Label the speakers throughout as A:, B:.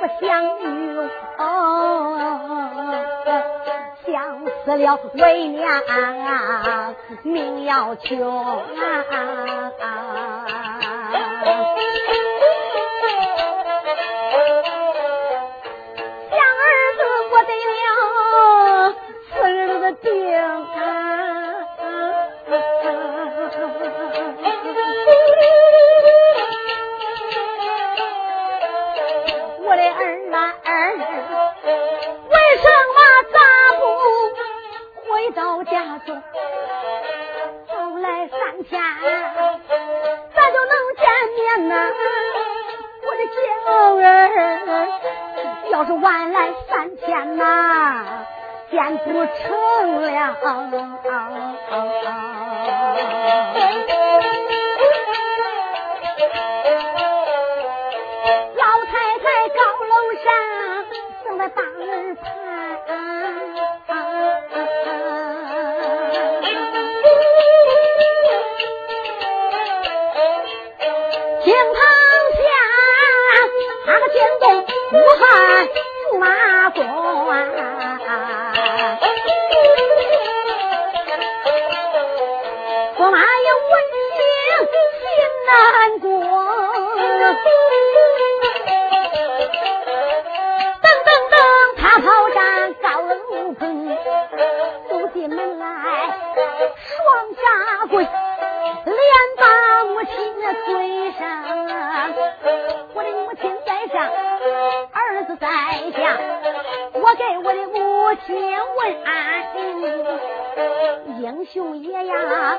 A: 不想牛哦想死了为娘命要穷啊。晚来三天呐见不成了。跪，连把母亲的嘴上，我的母亲在上，儿子在下，我给我的母亲问安。英雄爷呀，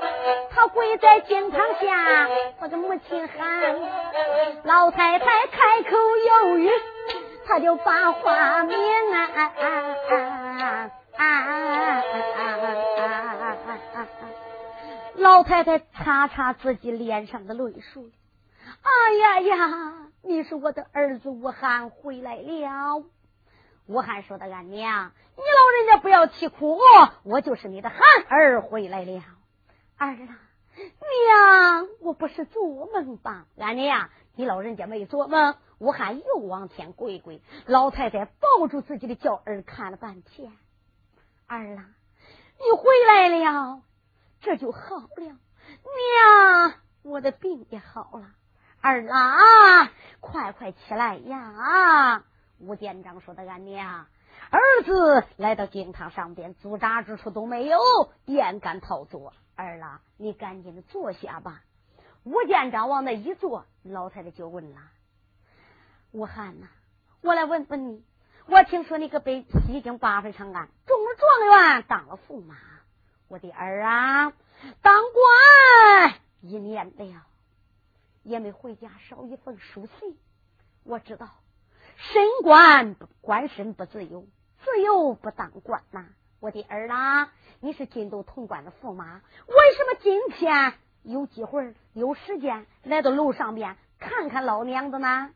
A: 他跪在天堂下，我的母亲喊老太太开口有语，他就把话明啊。老太太擦擦自己脸上的泪水，哎呀呀！你是我的儿子武汉回来了。武汉说的：“俺娘，你老人家不要啼哭，我就是你的孩儿回来了。”儿啊，娘，我不是做梦吧？俺娘，你老人家没做梦。武汉又往前跪跪，老太太抱住自己的娇儿看了半天。儿啊，你回来了，这就好了。娘，我的病也好了。儿啊，快快起来呀！吴店长说的，俺娘，儿子来到惊堂上边，驻扎之处都没有，便敢逃走。儿啊，你赶紧的坐下吧。吴店长往那一坐，老太太就问了：“武汉呐，我来问问你，我听说你可被西京八分长安中了状元，当了驸马。我的儿啊！”当官一年了，也没回家捎一封书信。我知道，升官官身不自由，自由不当官呐。我的儿啊，你是京都潼关的驸马，为什么今天有机会有时间来到楼上边看看老娘子呢？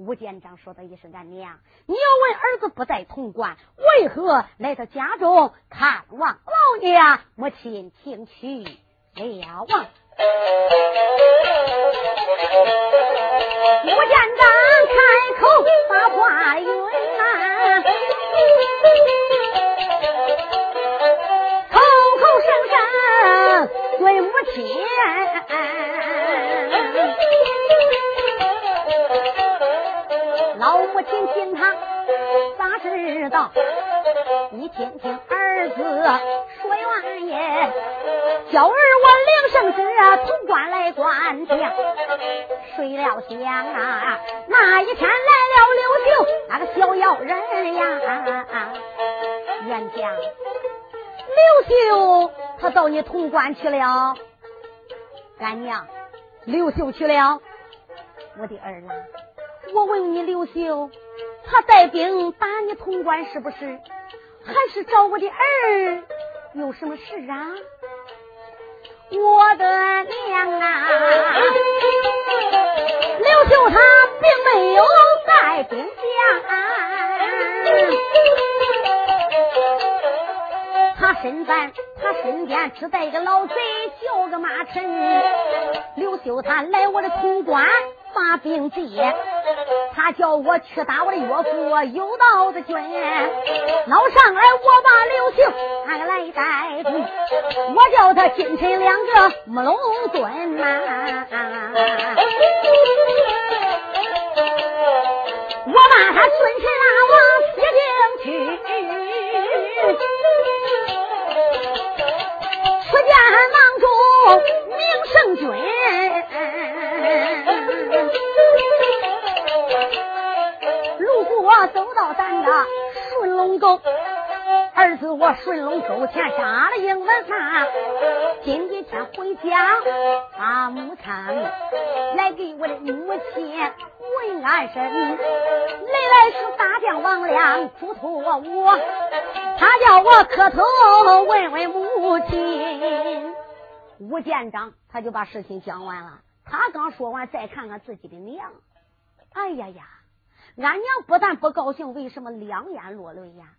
A: 吴建章说的也是俺娘，你要问儿子不在潼关，为何来到家中看望老爷？母亲请去了。吴建章开口把话云啊，口口声声对母亲。母亲听他咋知道？你听听儿子说完也，叫儿我领圣旨啊潼关来关将。谁料想啊，那一天来了刘秀那个小妖人呀！元将刘秀他到你潼关去了，干娘刘秀去了，我的儿郎！我问你，刘秀，他带兵打你潼关是不是？还是找我的儿有什么事啊？我的娘啊！刘秀他并没有带兵将，他身边他身边只带一个老贼，叫个马陈。刘秀他来我的潼关。发兵节，他叫我去打我的岳父有道的军，老上来我把刘秀他来逮住，我叫他金臣两个木龙尊呐，我把他尊臣拉往西京去，出见囊中明圣君。我走到咱的顺龙沟，儿子我顺龙沟前杀了英文餐，今几天回家把母餐来给我的母亲问安身。来来是大将王良嘱托我，他叫我磕头问问母亲。吴建章他就把事情讲完了，他刚说完，再看看自己的娘，哎呀呀！俺娘不但不高兴，为什么两眼落泪呀？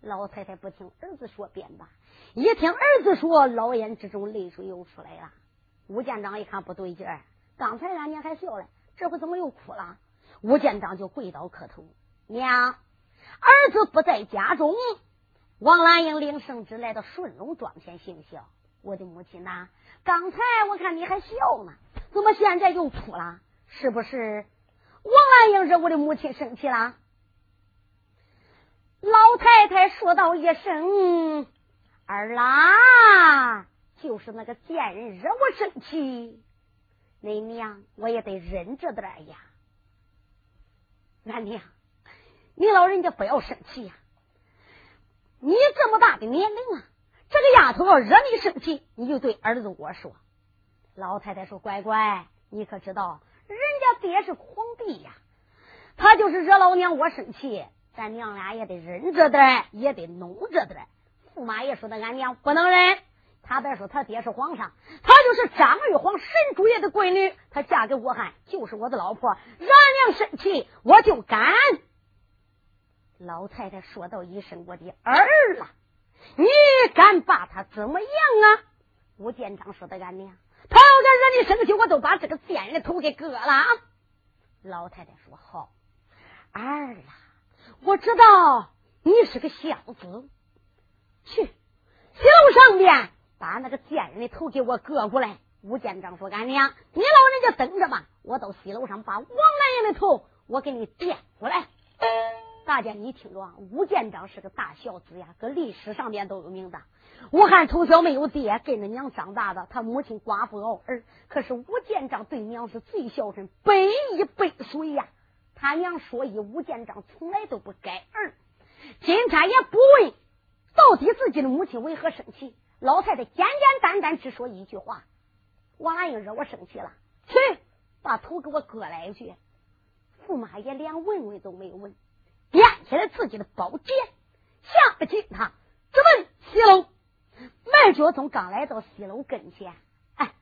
A: 老太太不听儿子说便罢，一听儿子说，老眼之中泪水又出来了。吴建章一看不对劲儿，刚才俺娘还笑了，这回怎么又哭了？吴建章就跪倒磕头：“娘，儿子不在家中。”王兰英领圣旨来到顺龙庄前行孝。我的母亲呐，刚才我看你还笑呢，怎么现在又哭了？是不是？王兰英惹我的母亲生气了，老太太说道一声：“儿啦，就是那个贱人惹我生气，恁娘我也得忍着点呀。”俺娘，你老人家不要生气呀！你这么大的年龄了，这个丫头要惹你生气，你就对儿子我说。老太太说：“乖乖，你可知道？”人家爹是皇帝呀，他就是惹老娘我生气，咱娘俩也得忍着点，也得弄着点。驸马爷说的，俺娘不能忍。他别说他爹是皇上，他就是张玉皇神主爷的闺女，她嫁给我汉就是我的老婆，惹俺娘生气我就敢。老太太说到一声：“我的儿啊，你敢把他怎么样啊？”吴建章说的，俺娘。他要敢惹你生气，我都把这个贱人的头给割了。老太太说：“好，儿啊，我知道你是个孝子，去西楼上边把那个贱人的头给我割过来。”吴建章说：“俺娘，你老人家等着吧，我到西楼上把王兰英的头我给你垫过来。”大家你听着，吴建章是个大孝子呀，搁历史上边都有名的。吴汉从小没有爹，跟着娘长大的。他母亲寡妇熬儿，可是吴建章对娘是最孝顺，百依百随呀。他娘说一，吴建章从来都不改儿。今天也不问到底自己的母亲为何生气。老太太简简单单只说一句话：“王兰英惹我生气了，去把头给我割来去。”驸马爷连问问都没有问，掂起了自己的宝剑，下去他直奔西楼。麦觉宗刚来到西楼跟前，哎，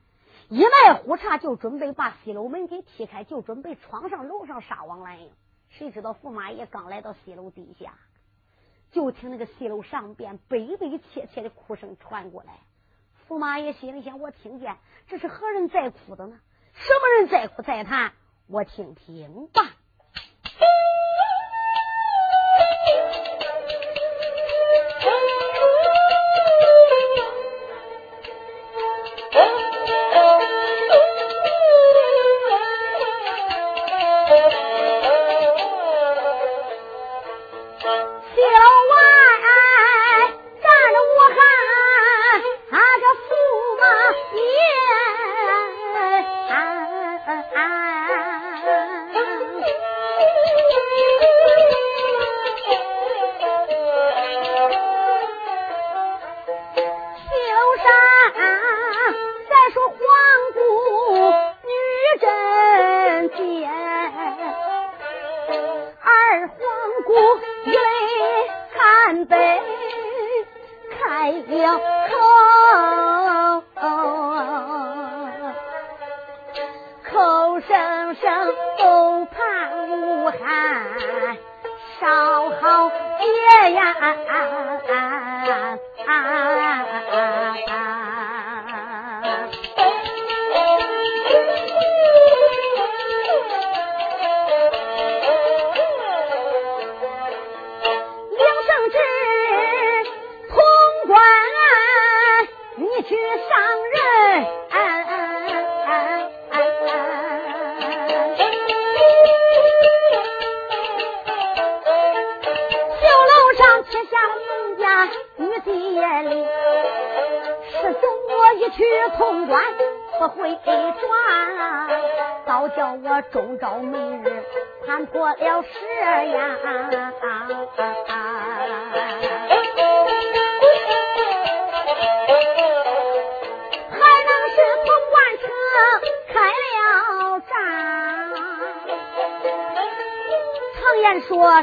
A: 一迈虎叉就准备把西楼门给踢开，就准备闯上楼上杀王兰英。谁知道驸马爷刚来到西楼底下，就听那个西楼上边悲悲切切的哭声传过来。驸马爷心里想：我听见这是何人在哭的呢？什么人在哭在叹？我听听吧。呀。啊啊啊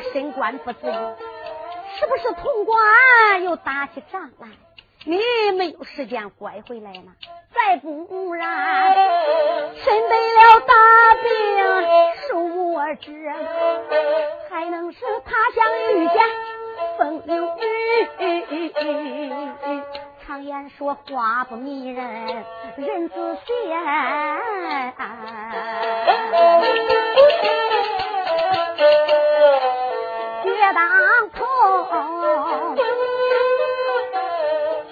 A: 升官不自由，是不是潼关又打起仗来？你没有时间拐回来呢？再不然，身得了大病，手无我治，还能是他乡遇见风流雨？常言说话不迷人，人自闲。当头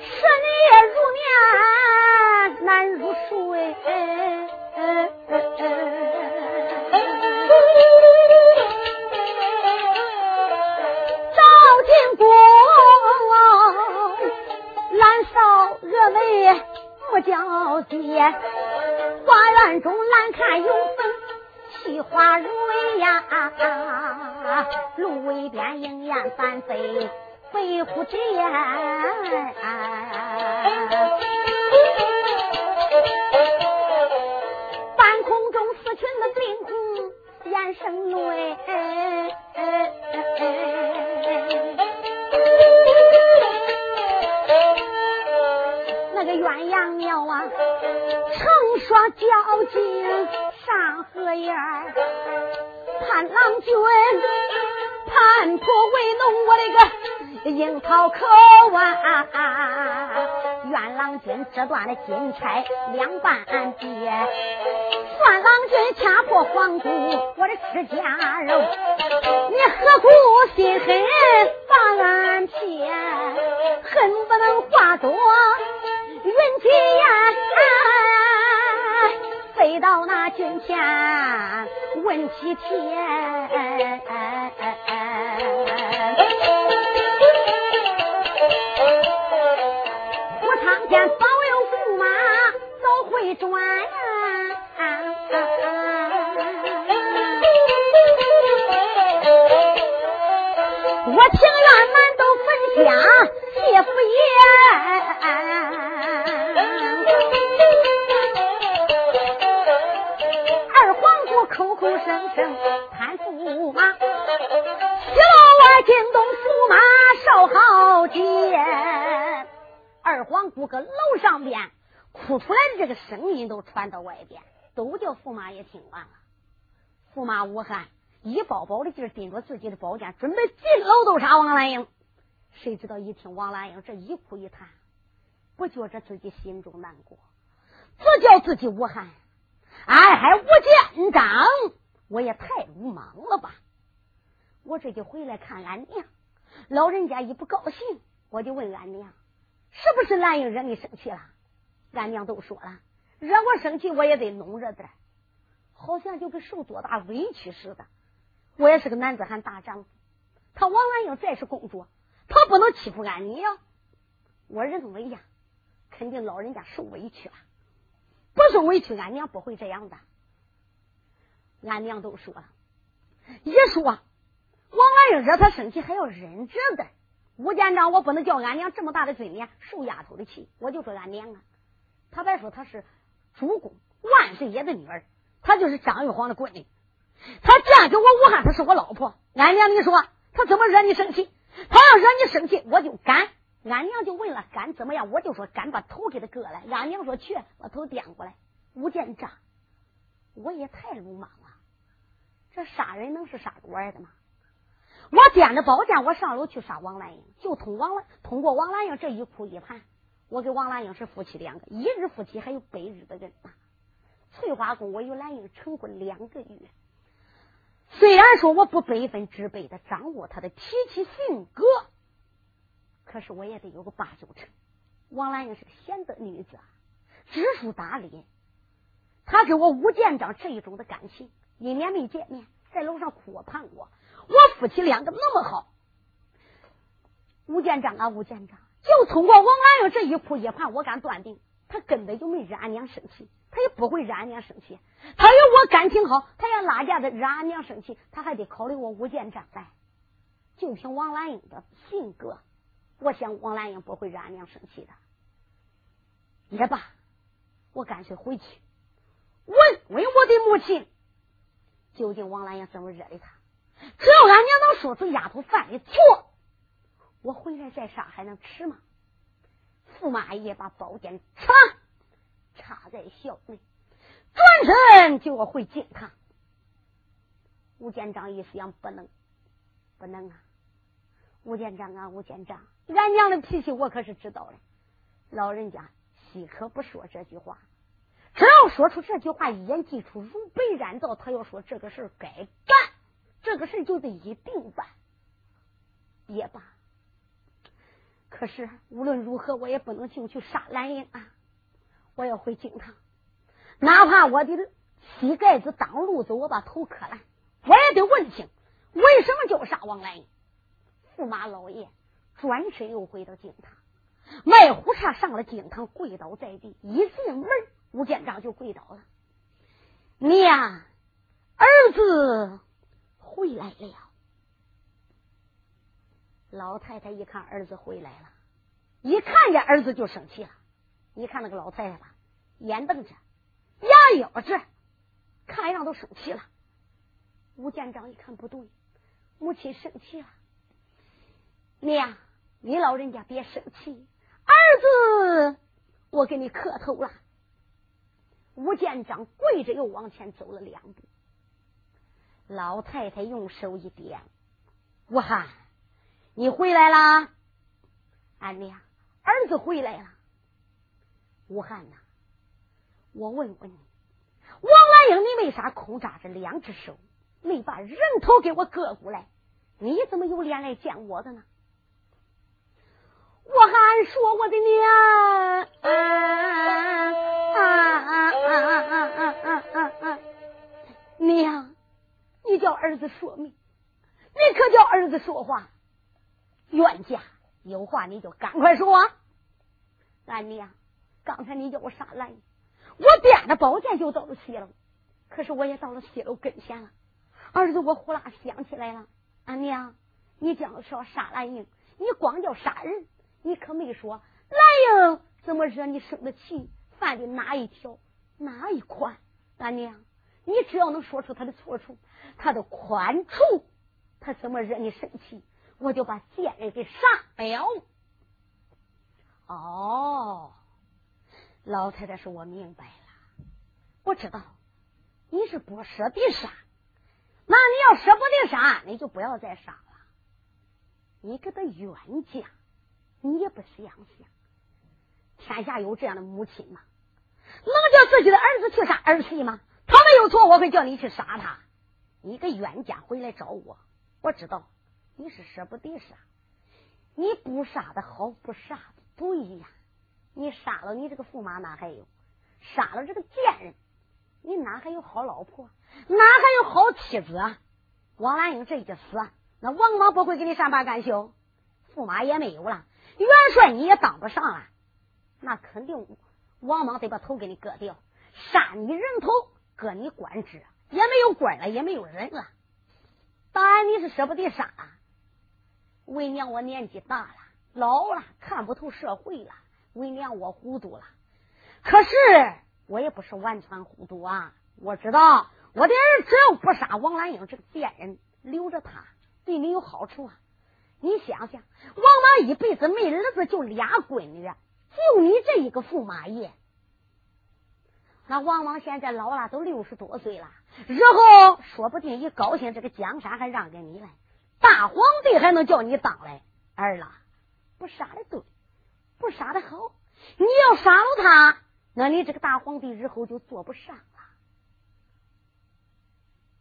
A: 深夜入眠难入睡照进宫蓝少峨眉目娇滴花园中难看有分惜花蕊呀啊啊芦苇边莺燕翻飞，飞虎之燕。半空中四群的惊鸿，眼生泪。那个鸳鸯鸟啊，成双交颈上河沿盼郎君，看破为农，我的个樱桃口啊！愿郎君折断了金钗两半截，算郎君掐破黄土，我的吃家肉。你何故心狠把俺骗？恨不能化作云气烟。飞到那军前问起天，早回这个声音都传到外边，都叫驸马爷听完了。驸马吴汉一包包的劲儿盯着自己的宝剑，准备进楼都杀王兰英。谁知道一听王兰英这一哭一叹，不觉着自己心中难过，这叫自己武汉，哎，还吴建章，我也太鲁莽了吧！我这就回来看俺娘，老人家一不高兴，我就问俺娘，是不是兰英惹你生气了？俺娘都说了，惹我生气，我也得弄着点，好像就跟受多大委屈似的。我也是个男子汉大丈夫，他王兰英再是公主。他不能欺负俺娘，我认为呀，肯定老人家受委屈了，不受委屈，俺娘不会这样的。俺娘都说了，一说王兰英惹他生气，还要忍着的。吴建章，我不能叫俺娘这么大的尊严受丫头的气，我就说俺娘啊，他别说他是主公万岁爷的女儿，他就是张玉皇的闺女，他嫁给我武汉，她是我老婆。俺娘，你说他怎么惹你生气？他要惹你生气，我就敢。俺娘就问了，敢怎么样？我就说敢，把头给他割了。俺娘说去，把头颠过来。吴建章，我也太鲁莽了。这杀人能是杀着玩的吗？我掂着宝剑，我上楼去杀王兰英，就通王兰通过王兰英这一哭一盘，我跟王兰英是夫妻两个，一日夫妻还有百日的人呐。翠花宫，我与兰英成婚两个月。虽然说我不百分之百的掌握他的脾气性格，可是我也得有个八九成。王兰英是个贤德女子，知书达理。她跟我吴建章这一种的感情，一年没见面，在楼上哭我盼我，我夫妻两个那么好。吴建章啊，吴建章，就通过王兰英这一哭一盼，我敢断定，他根本就没惹俺娘生气。他也不会惹俺娘生气，他与我感情好，他要拉架子惹俺娘生气，他还得考虑我吴建章来。就凭王兰英的性格，我想王兰英不会惹俺娘生气的。也罢，我干脆回去问问我的母亲，究竟王兰英怎么惹的他？只要俺娘能说出丫头犯的错，我回来再杀还能迟吗？驸马爷把宝剑插。插在校内，转身就要回京堂。吴建章一想，不能，不能啊！吴建章啊，吴建章，俺娘的脾气我可是知道的。老人家许可不说这句话，只要说出这句话，一言既出，如被燃造。他要说这个事该干，这个事就得一定办。也罢，可是无论如何，我也不能进去杀兰英啊！我要回京堂，哪怕我的膝盖子挡路子，我把头磕烂，我也得问清为什么叫杀王兰英。驸马老爷转身又回到京堂，卖胡茶上了京堂，跪倒在地。一进门，吴建章就跪倒了：“娘，儿子回来了。”老太太一看儿子回来了，一看见儿子就生气了。你看那个老太太吧，眼瞪着，牙咬着，看样都生气了。吴建章一看不对，母亲生气了。娘，你老人家别生气，儿子，我给你磕头了。吴建章跪着又往前走了两步，老太太用手一点，吴汉，你回来啦？俺娘，儿子回来了。武汉呐，我问问你，王兰英，你为啥空扎着两只手，没把人头给我割过来？你怎么有脸来见我的呢？我还说我的娘，娘，你叫儿子说明，你可叫儿子说话。冤家有话你就赶快说，俺娘。刚才你叫我杀兰我掂着宝剑就到了西楼，可是我也到了西楼跟前了。儿子，我呼啦想起来了，俺娘，你讲说杀兰英，你光叫杀人，你可没说兰英怎么惹你生的气，犯的哪一条哪一款？俺娘，你只要能说出他的错处，他的宽处，他怎么惹你生气，我就把贱人给杀了。哦。老太太说：“我明白了，我知道你是不舍得杀。那你要舍不得杀，你就不要再杀了。你给他冤家，你也不想想，天下有这样的母亲吗？能叫自己的儿子去杀儿媳吗？他没有错，我会叫你去杀他。你个冤家回来找我，我知道你是舍不得杀。你不杀的好，不杀的对呀。”你杀了你这个驸马，哪还有？杀了这个贱人，你哪还有好老婆？哪还有好妻子啊？王兰英这一死，那王莽不会给你善罢甘休，驸马也没有了，元帅你也当不上了，那肯定王莽得把头给你割掉，杀你人头，割你官职，也没有官了，也没有人了。当然你是舍不得杀，为娘我年纪大了，老了，看不透社会了。为娘，我糊涂了，可是我也不是完全糊涂啊！我知道我的儿只要不杀王兰英这个贱人，留着他对你有好处啊！你想想，王莽一辈子没儿子，就俩闺女，就你这一个驸马爷。那王莽现在老了，都六十多岁了，日后说不定一高兴，这个江山还让给你了，大皇帝还能叫你当嘞？儿了，不杀的对。不杀的好，你要杀了他，那你这个大皇帝日后就做不上了。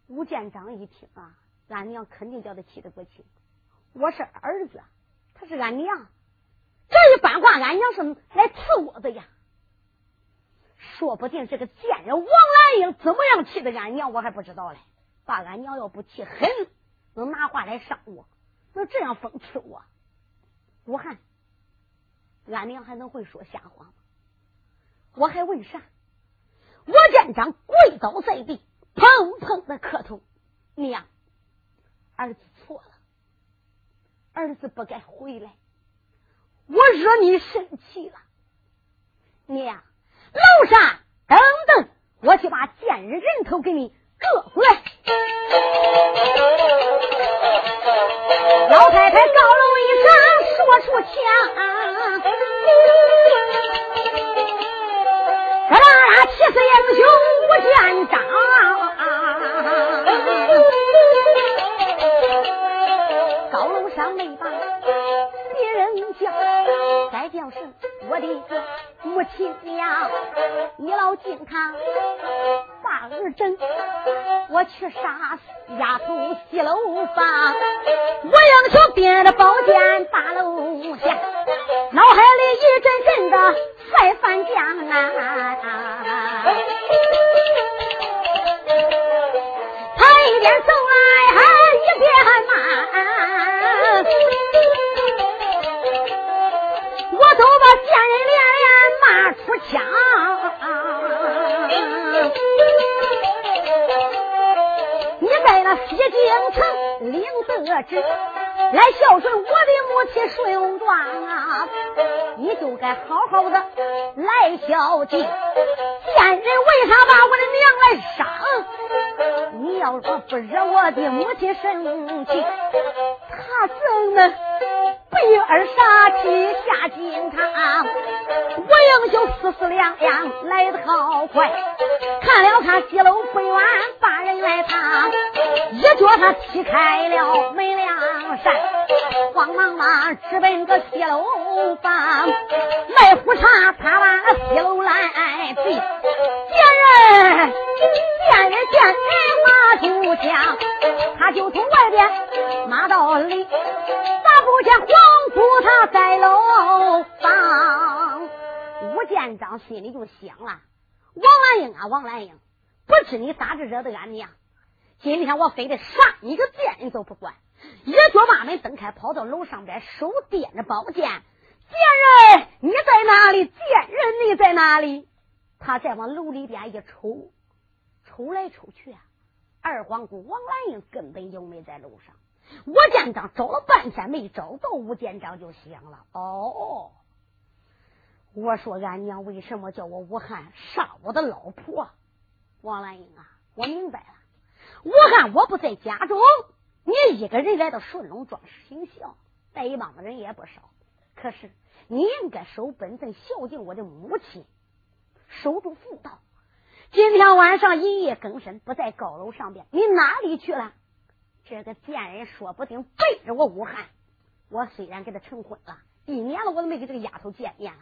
A: 吴建章一听啊，俺娘肯定叫他气得不轻。我是儿子，他是俺娘，这一番话，俺娘是来刺我的呀。说不定这个贱人王兰英怎么样气的俺娘，我还不知道嘞。把俺娘要不气狠，能拿话来伤我，能这样讽刺我，武汉。俺娘还能会说瞎话吗？我还问啥？我建章跪倒在地，砰砰的磕头。娘，儿子错了，儿子不该回来，我惹你生气了。娘，楼上等等，我去把贱人人头给你割回来。老太太高楼一声说出腔。这啦，气死英雄无建章，高楼上没把别人叫，该叫是我的母亲娘，你老敬他把儿整，我去杀死丫头西楼房，我英雄变着宝剑大楼下。脑海里一阵阵的再翻江啊！他一边走来一边骂，我都把贱人一京城领得知。来孝顺我的母亲顺庄啊，你就该好好的来孝敬。贱人为啥把我的娘来伤？你要说不惹我的母亲生气，他怎能被儿杀气下金堂？我英雄四四两两来得好快，看了看西楼回院把人来藏，一脚他踢开了门梁扇，慌忙忙直奔个西楼房，卖壶茶他往西楼来追，见人见人见人骂出枪，他就从外边骂到里，咋不见黄姑他在楼房？吴建章心里就想了：王兰英啊，王兰英，不知你咋着惹的俺娘？今天我非得杀你个贱人都不管！一脚把门蹬开，跑到楼上边，手掂着宝剑。贱人，你在哪里？贱人，你在哪里？他再往楼里边一瞅，瞅来瞅去啊，二皇姑王兰英根本就没在楼上。吴建章找了半天没找到，吴建章就想了：哦。我说俺娘为什么叫我武汉杀我的老婆王兰英啊？我明白了，武汉我不在家中，你一个人来到顺龙庄行孝，带一帮子人也不少。可是你应该守本分，孝敬我的母亲。守住妇道。今天晚上一夜更深，不在高楼上边，你哪里去了？这个贱人说不定背着我武汉。我虽然跟他成婚了，一年了，我都没跟这个丫头见面了。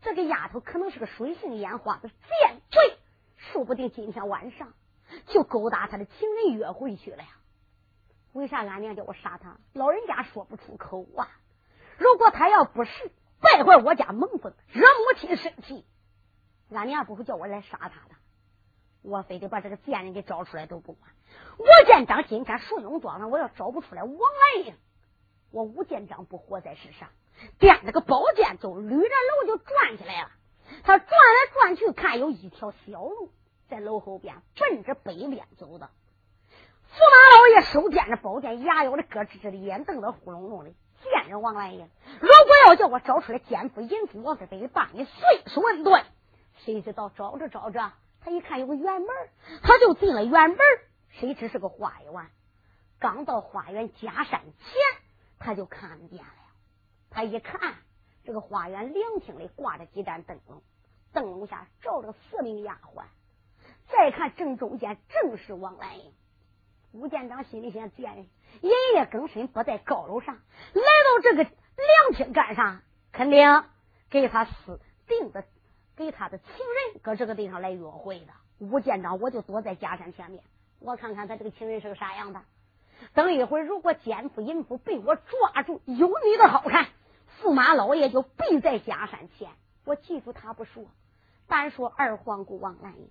A: 这个丫头可能是个水性烟花的贱罪，说不定今天晚上就勾搭他的情人约会去了呀。为啥俺娘叫我杀他？老人家说不出口啊。如果他要不是败坏我家门风，惹母亲生气，俺娘不会叫我来杀他的。我非得把这个贱人给找出来都不管。吴建章今天树永庄上，我要找不出来王兰英，我吴建章不活在世上。掂着个宝剑，就捋着楼就转起来了。他转来转去，看有一条小路在楼后边，奔着北边走的。驸马老爷手掂着宝剑，牙咬的咯吱吱的，眼瞪得呼隆隆的。见着王兰英，如果要叫我找出来奸夫淫妇，我是得把你碎尸万段。谁知道找着找着，他一看有个院门，他就进了院门。谁知是个花园？刚到花园假山前，他就看见了。他一看，这个花园凉亭里挂着几盏灯笼，灯笼下照着四名丫鬟。再看正中间，正是王兰英。吴建章心里想：贱人，夜夜更深，不在高楼上，来到这个凉亭干啥？肯定给他私定的，给他的情人搁这个地方来约会的。吴建章，我就躲在假山前面，我看看他这个情人是个啥样的。等一会儿，如果奸夫淫妇被我抓住，有你的好看。驸马老爷就必在假山前，我记住他不说，单说二皇姑王兰英。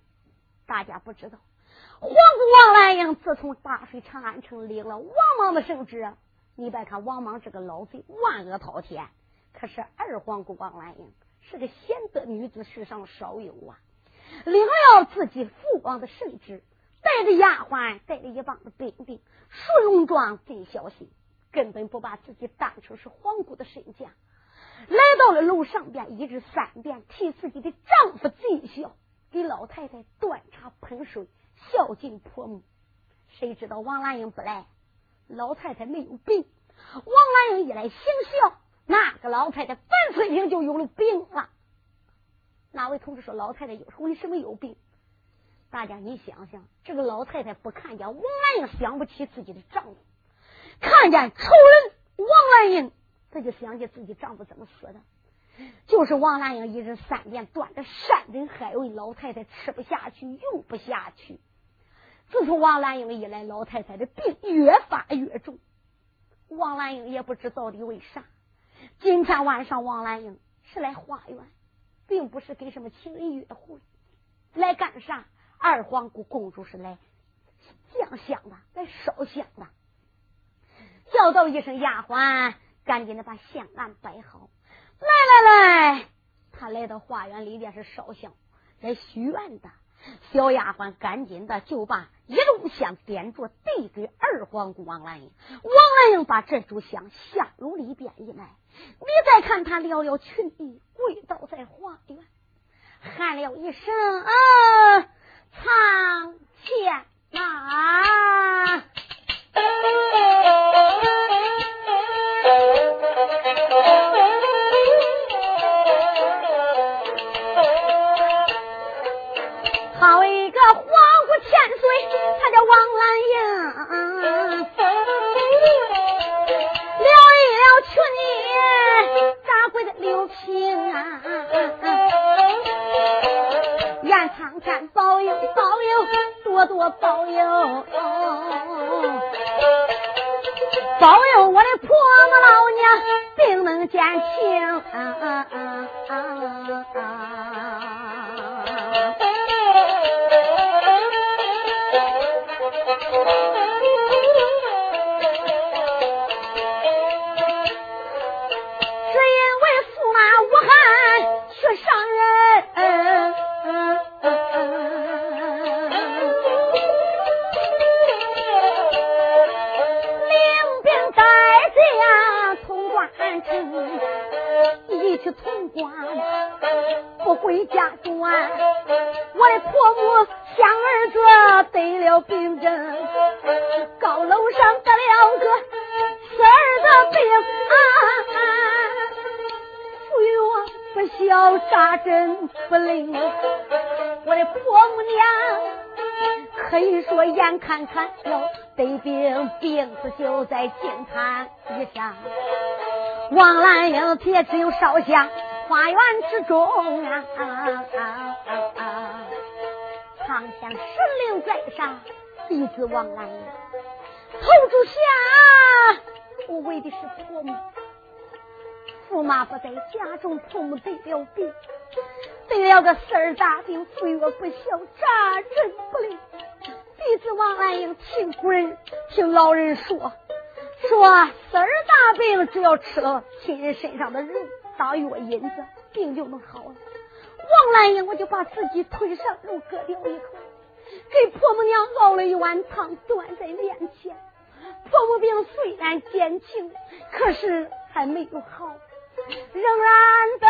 A: 大家不知道，皇姑王兰英自从大水长安城领了王莽的圣旨，你别看王莽这个老贼万恶滔天，可是二皇姑王兰英是个贤德女子，世上少有啊！领了自己父王的圣旨，带着丫鬟，带着一帮的兵丁，顺戎装，真小心。根本不把自己当成是皇姑的身家，来到了楼上边，一日三遍替自己的丈夫尽孝，给老太太端茶喷水，孝敬婆母。谁知道王兰英不来，老太太没有病，王兰英一来行孝，那个老太太粉碎性就有了病了。哪位同志说老太太有为什么有病？大家你想想，这个老太太不看见王兰英，想不起自己的丈夫。看见仇人王兰英，他就想起自己丈夫怎么死的。就是王兰英一日三遍端着山珍海味，老太太吃不下去，用不下去。自从王兰英一来，老太太的病越发越重。王兰英也不知到底为啥。今天晚上，王兰英是来花园，并不是跟什么情人约会，来干啥？二皇姑公主是来降香的，来烧香的。叫道一声丫鬟，赶紧的把香案摆好。来来来，他来到花园里边是烧香来许愿的。小丫鬟赶紧的就把一炷香点着，递给二皇姑王兰英。王兰英把这炷香香炉里边一埋，你再看他撩撩裙衣，跪倒在花园，喊了一声啊，苍天啊！佑保佑，多多保佑。保佑我的婆母老娘病能减轻。就在惊堂之上。王兰英铁只有烧香花园之中啊，长香神灵在上，弟子王兰英头住下，我为的是婆母。驸马不在家中，父母得了病，得了个四儿大病，岁月不小，扎人不灵。弟子王兰英听古人，听老人说，说丝儿大病，只要吃了亲人身上的肉当药引子，病就能好了。王兰英，我就把自己腿上肉割掉一口，给婆母娘熬了一碗汤，端在面前。婆母病虽然减轻，可是还没有好。仍然的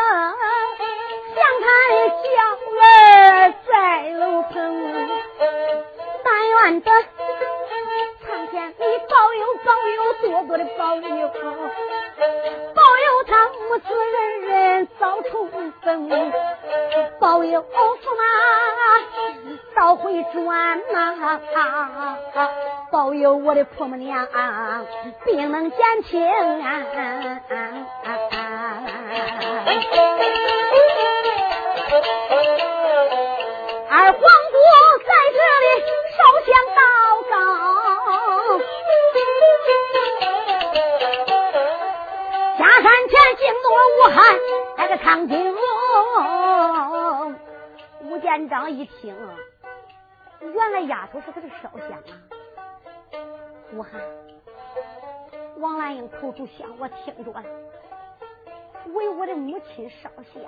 A: 想他娇儿在楼棚，但愿的保佑，保佑他母子人人早重逢，保佑驸马早回转呐，保佑我的婆母娘病能减轻。武汉那个长颈龙。吴建章一听，原来丫头是他的烧香啊！武汉，王兰英口吐香，我听着了。为我的母亲烧香，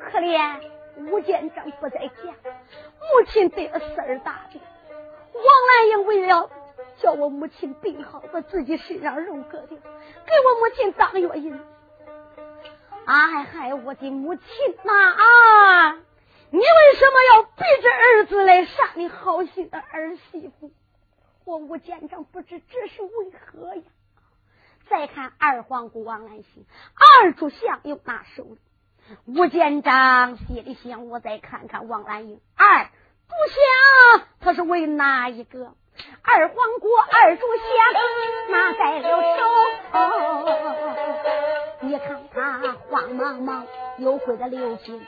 A: 可怜吴建章不在家，母亲得了四儿大病。王兰英为了叫我母亲病好，把自己身上肉割掉，给我母亲当药引。哎嗨，我的母亲呐，啊你为什么要逼着儿子来杀你好心的儿媳妇？我吴建章不知这是为何呀？再看二皇姑王兰心，二柱相又拿手里。吴建章心里想：我再看看王兰英，二柱相他是为哪一个？二皇姑二柱相拿 茫茫又跪在六平，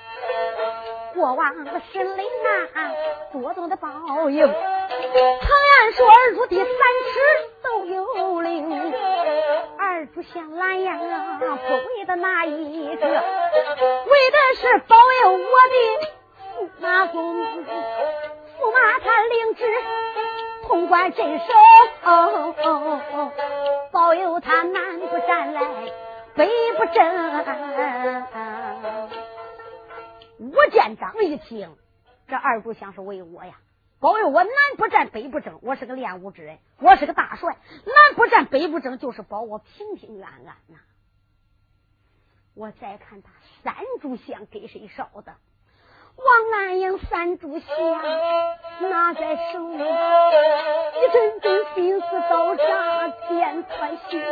A: 国王的神灵啊，多多的保佑。常言说二柱第三尺都有灵。二不像蓝呀，不为的那一个，为的是保佑我的驸马公，驸马他领旨通关镇守，保佑他南不战来，北不正。吴建章一听，这二柱香是为我呀。保佑我南不战北不争，我是个练武之人，我是个大帅。南不战北不争，就是保我平平安安呐。我再看他三炷香给谁烧的？王兰英三炷香拿在手里，一阵阵心思刀上见穿心。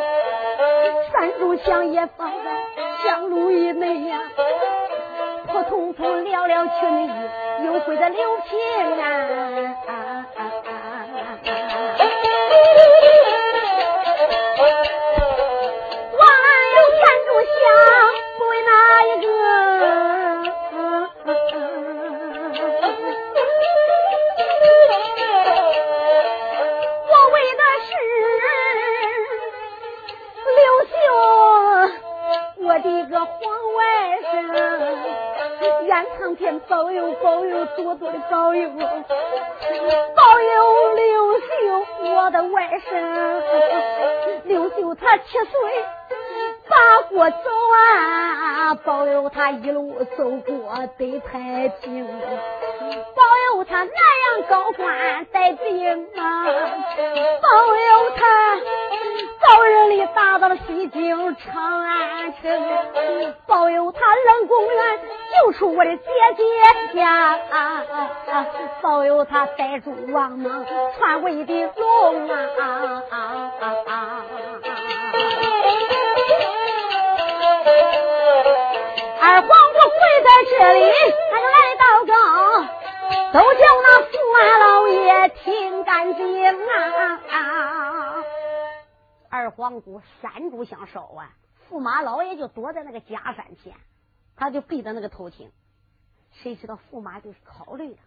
A: 三炷香也放在香炉以内呀。扑通通了了裙衣，又回到刘平啊！愿苍天保佑保佑，多多的保佑，保佑刘秀我的外甥，刘秀他七岁把过走啊，保佑他一路走过得太平，保佑他南阳高官带兵啊，保佑他。早日里打到了西京长安城，保佑他冷公园救出我的姐姐呀！保佑他带住王莽篡位的龙啊！二皇我跪在。这里，他就来到这，都叫那驸马老爷听干净啊！二皇姑三炷香烧完，驸马老爷就躲在那个假山前，他就避着那个头听。谁知道驸马就是考虑了，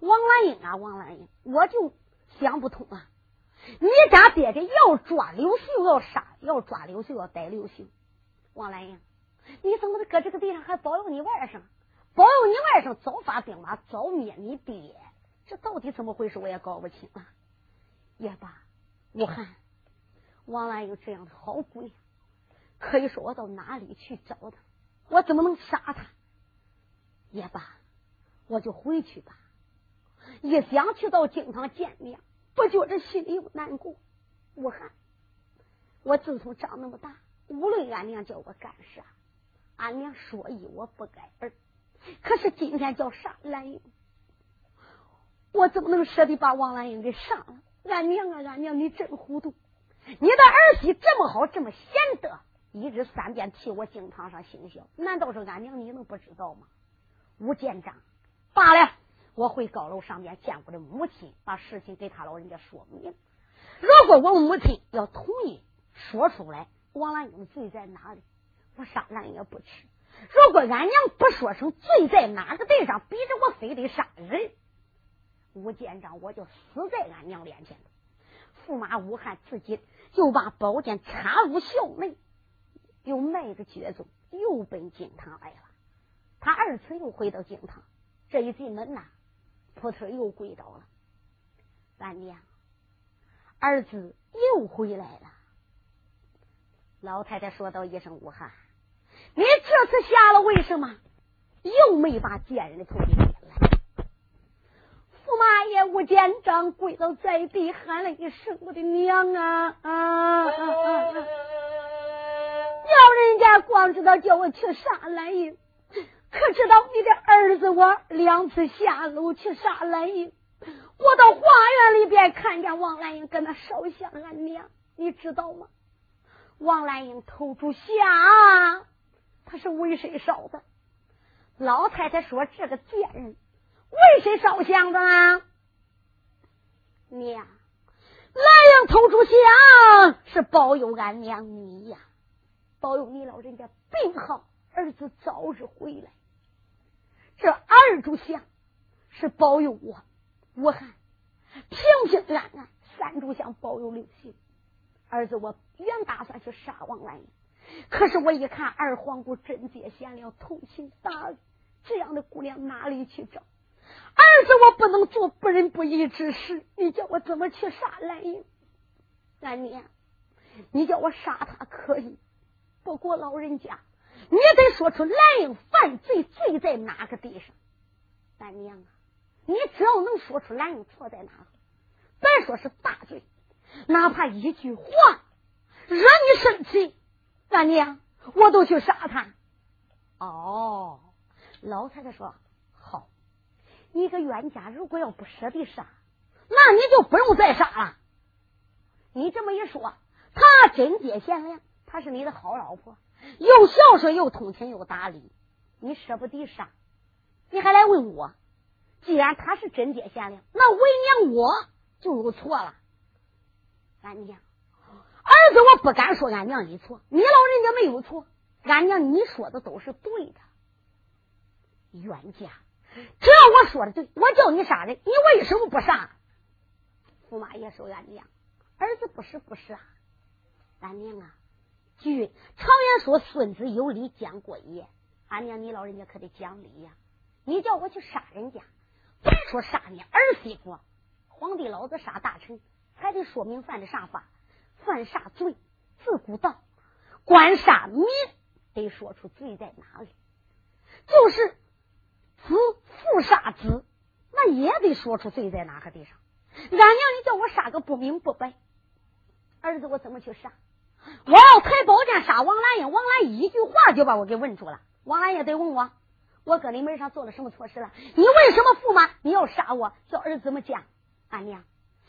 A: 王兰英啊，王兰英，我就想不通啊！你家爹爹要抓刘秀，要杀，要抓刘秀，要逮刘秀。王兰英，你怎么搁这个地上还保佑你外甥？保佑你外甥早发兵马，早灭你爹？这到底怎么回事？我也搞不清啊！也罢，武汉。王兰英这样的好鬼，可以说我到哪里去找她？我怎么能杀她？也罢，我就回去吧。一想去到京堂见面，不觉着心里又难过。武汉，我自从长那么大，无论俺娘叫我干啥，俺娘说一我不该二。可是今天叫杀兰英，我怎么能舍得把王兰英给杀了？俺娘啊，俺娘，你真糊涂！你的儿媳这么好，这么贤德，一日三遍替我敬堂上行孝，难道是俺娘你能不知道吗？吴建章，罢了，我回高楼上面见我的母亲，把事情给他老人家说明。如果我母亲要同意说出来，王兰英罪在哪里？我杀兰也不迟。如果俺娘不说声罪在哪个地上，逼着我非得杀人，吴建章我就死在俺娘面前。驸马武汉自己就把宝剑插入校内，又迈着绝踪，又奔京堂来了。他二次又回到京堂，这一进门呐，扑通又跪倒了。俺娘，儿子又回来了。老太太说道一声：“武汉，你这次下了为什么又没把贱人的头给？”驸马爷吴建章跪倒在地，喊了一声：“我的娘啊！”啊！要人家光知道叫我去杀兰英，可知道你的儿子我两次下楼去杀兰英，我到花园里边看见王兰英跟那烧香，俺娘，你知道吗？王兰英头柱香，他是为谁烧的？老太太说：“这个贱人。”为谁烧香的啊？娘，兰阳投出香是保佑俺娘你呀，保佑你老人家病好，儿子早日回来。这二炷香是保佑我武汉平平安安，三炷香保佑刘秀。儿子，我原打算去杀王兰英，可是我一看二皇姑贞洁贤良、通情达理，这样的姑娘哪里去找？儿子，我不能做不仁不义之事，你叫我怎么去杀兰英？兰娘，你叫我杀他可以，不过老人家，你得说出兰英犯罪罪在哪个地上。俺娘啊，你只要能说出兰英错在哪，别说是大罪，哪怕一句话惹你生气，俺娘我都去杀他。哦，老太太说。你个冤家，如果要不舍得杀，那你就不用再杀了。你这么一说，他贞洁贤良，她是你的好老婆，又孝顺又通情又达理，你舍不得杀，你还来问我？既然他是贞洁贤良，那为娘我就有错了。俺娘，儿子，我不敢说俺娘你错，你老人家没有错，俺娘你说的都是对的，冤家。只要我说的对，我叫你杀人，你为什么不杀？驸马爷说：“俺娘，儿子不是不是啊，俺娘啊，据常言说，孙子有礼，讲过爷。俺娘，你老人家可得讲理呀！你叫我去杀人家，别说杀你儿媳妇，皇帝老子杀大臣，还得说明犯的啥法，犯啥罪。自古道，官杀民，得说出罪在哪里，就是。”子父杀子，那也得说出罪在哪个地上。俺娘，你叫我杀个不明不白，儿子我怎么去杀？我要抬宝剑杀王兰英，王兰一句话就把我给问住了。王兰也得问我，我搁你门上做了什么错事了？你为什么驸马你要杀我？叫儿子怎么讲？俺娘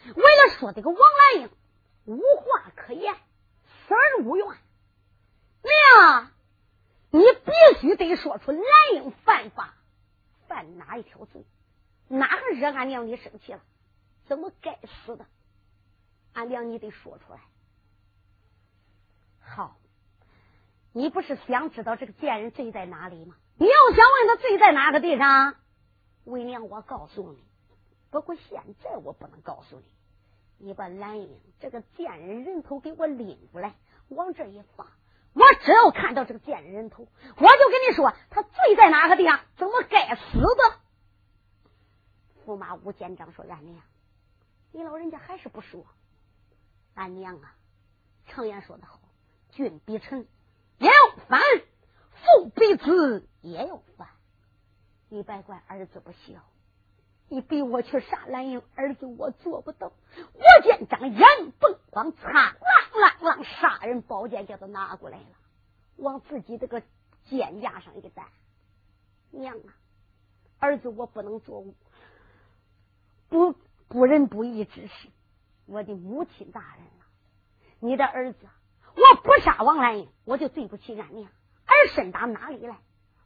A: 为了说这个王兰英无话可言，死而无怨。娘，你必须得说出兰英犯法犯哪一条罪，哪个惹俺娘你生气了，怎么该死的，俺娘你得说出来。好，你不是想知道这个贱人罪在哪里吗？你要想问他罪在哪个地方，为娘我告诉你。不过现在我不能告诉你。你把蓝英这个贱人人头给我拎过来，往这一放。我只要看到这个贱人头，我就跟你说他罪在哪个地方，怎么该死的。驸马吴建章说：“俺娘，你老人家还是不说。俺娘啊，常言说的好，君比臣也要烦，父比子也要烦。你别怪儿子不孝。”你逼我去杀蓝英儿子，我做不到。我见张眼不光，擦啷啷啷，杀人宝剑叫他拿过来了，往自己这个肩胛上一担。娘啊，儿子我不能做不不仁不义之事。我的母亲大人啊，你的儿子，我不杀王兰英，我就对不起俺娘。儿身打哪里来？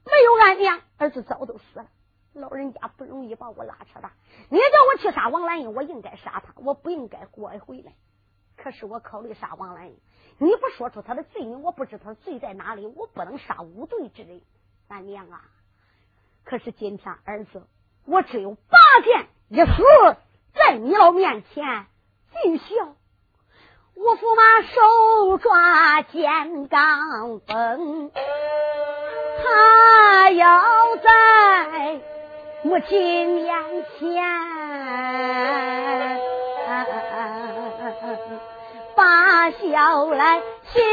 A: 没有俺娘，儿子早都死了。老人家不容易把我拉扯大，你叫我去杀王兰英，我应该杀他，我不应该活回来。可是我考虑杀王兰，你不说出他的罪名，我不知他罪在哪里，我不能杀无罪之人。俺娘啊！可是今天儿子，我只有八剑一死在你老面前尽孝。我驸马手抓剑钢锋，他要在。母亲面前把笑来，惊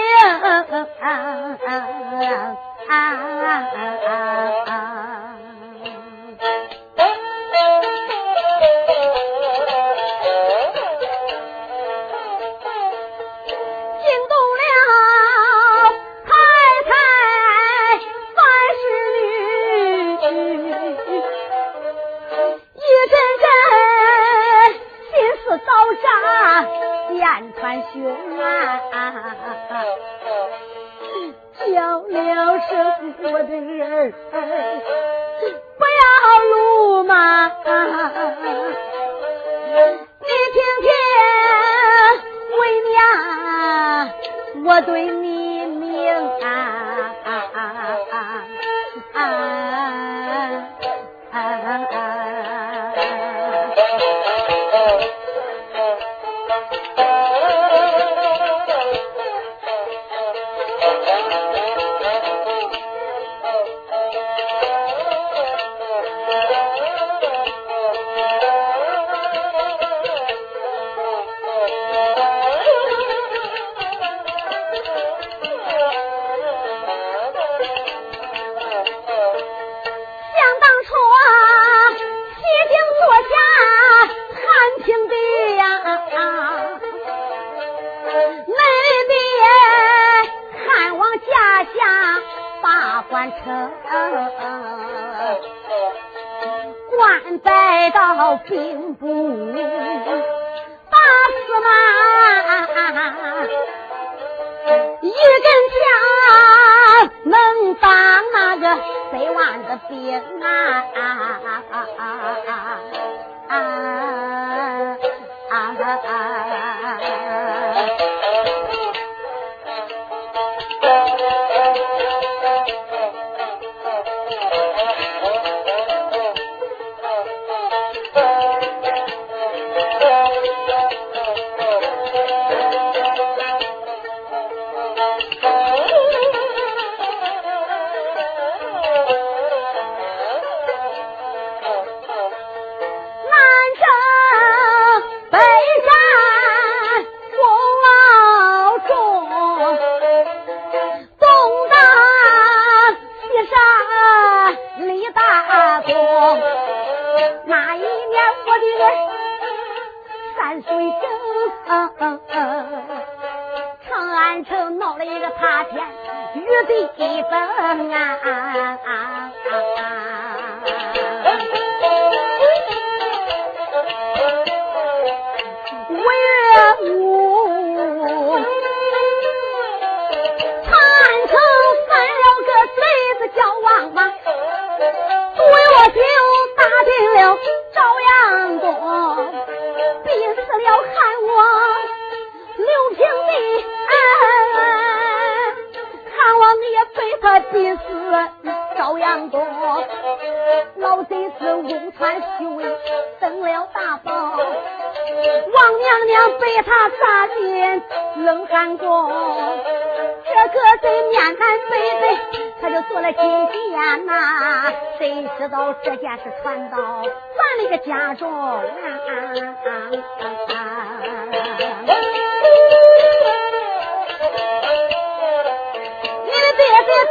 A: 惊动了太太三十女，一阵阵心似刀扎。请。叫了生我的儿，不要鲁莽。你听听，为娘，我对你好病不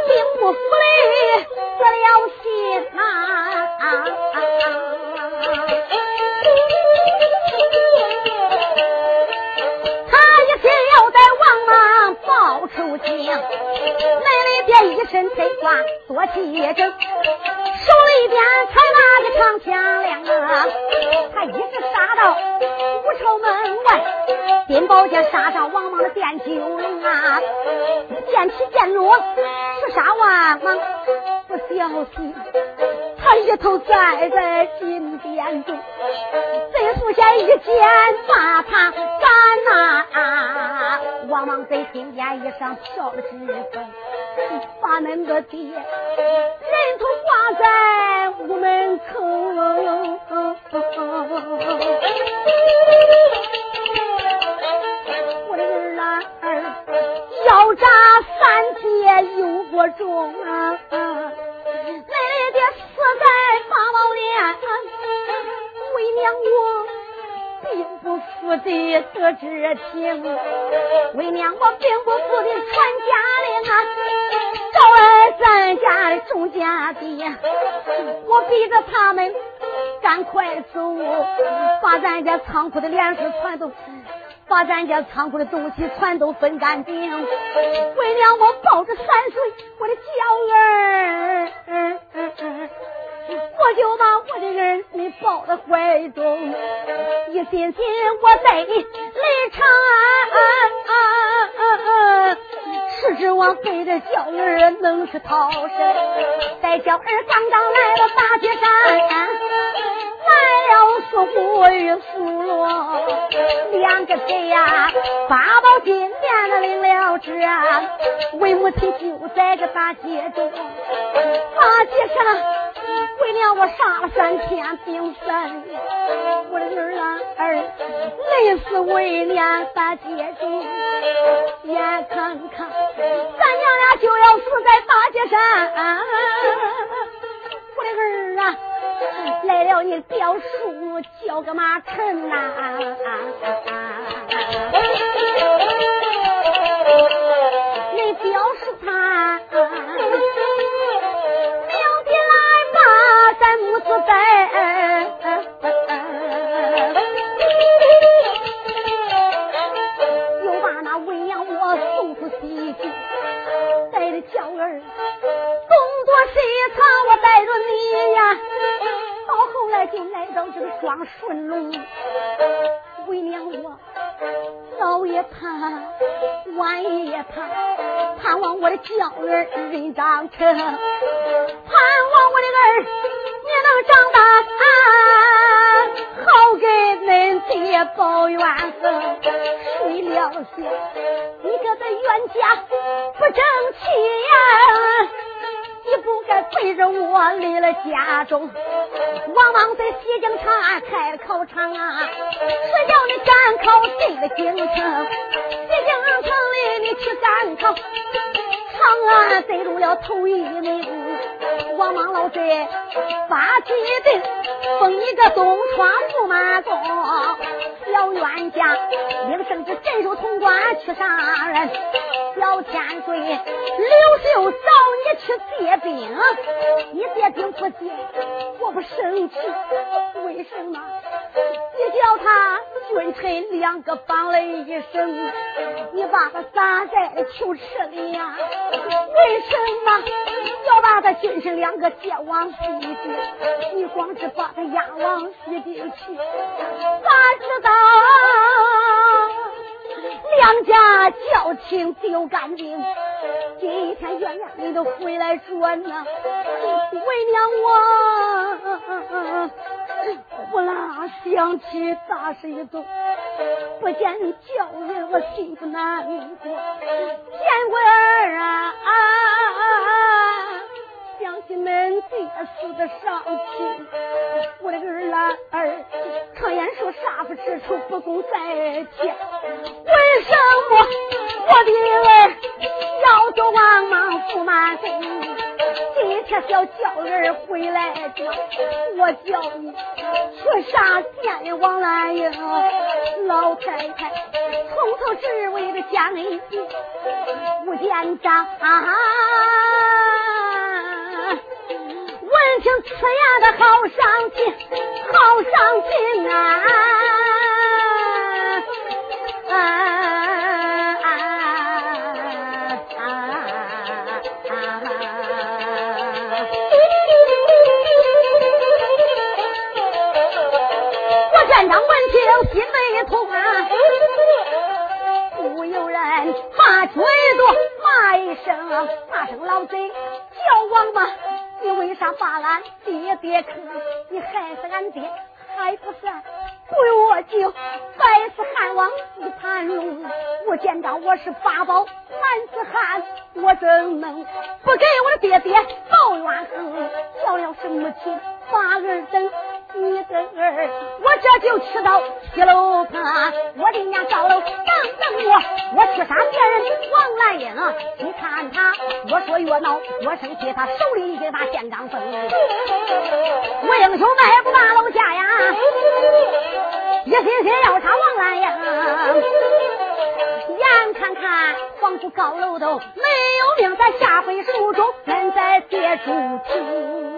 A: 兵不服来死了西山他一心要在王莽报仇精门里边一身披挂做替身手里边才拿着长枪两个他一直杀到武城门外。丁宝剑杀上王莽的殿九龙啊！剑起剑落，刺杀王莽不小心，他一头栽在金殿中，贼父先一剑把他斩呐！王莽贼听见一声跳了直奔。把那个爹人头挂在屋门口，有过重啊！恁的死在八宝殿，为娘我并不负的得知情，为娘我并不负的传家令啊！招来咱家的众家的，我逼着他们赶快走，把咱家仓库的粮食全都，把咱家仓库的东西全都分干净。为了我抱着三岁我的娇儿，我就把我的儿你抱在怀中，一心心我得来长安。是指望给这娇儿能去逃生，在娇儿刚刚来到大雪山，来了苏武与苏罗两个贼呀，八宝金殿的领了旨，为母亲就在这大街中，大街上。为了我杀了三千兵神，我的儿啊儿，累死为娘大街中，眼看看咱娘俩就要死在大街上，我的儿，来了你表叔叫个马臣呐，你表叔他。母子在，就来到这个双顺路，为娘我早也盼，晚也盼，盼望我的娇儿人长成，盼望我的儿。你能长大，好给恁爹报冤声。谁料想你个在冤家不争气呀！该背着我离了家中，往往在西京城开了考场啊！谁叫你赶考进了京城？西京城里你去赶考，长安得入了头一名。王莽老贼八旗定，封一个东窗驸马公，小冤家领圣旨镇守潼关去杀人，小千岁刘秀找你去借兵，你借兵不借，我不生气，为什么？你叫他君臣两个绑了一生，你把他撒在了球池里呀？为什么要把他君臣两个接往西边？你光是把他押往西边去，咋知道两家交情丢干净？今天月亮你都回来转呐，为娘我。呼啦想起大水走，不见你叫人我心不难过。见过儿啊，想起起恁爹死的伤心，我的儿啊儿，常言说杀父之仇不共戴天，为什么我的儿要走王莽驸马坟？今天要叫人回来的，我叫你去杀阎王来呀，老太太从头至尾的讲一句，吴建章。闻听此言的好伤心，好伤心啊！我县长闻听心内痛啊，不由人把嘴多骂一声，骂声老贼，叫王八。你为啥把俺爹爹坑？你害死俺爹还不算，不由我就害死汉王一盘龙。我见着我是八宝男子汉，我怎能不给我的爹爹报冤恨？要要是母亲把儿等。你的儿，我这就去到西楼棚，我的娘赵楼等等我，我去杀别人王兰英。你看他，我说越闹越生气，他手里一把剑钢锋。我英雄迈步把楼下呀，一心心要杀王兰英。眼看看黄府高楼都没有命，在下回书中，人在接住情。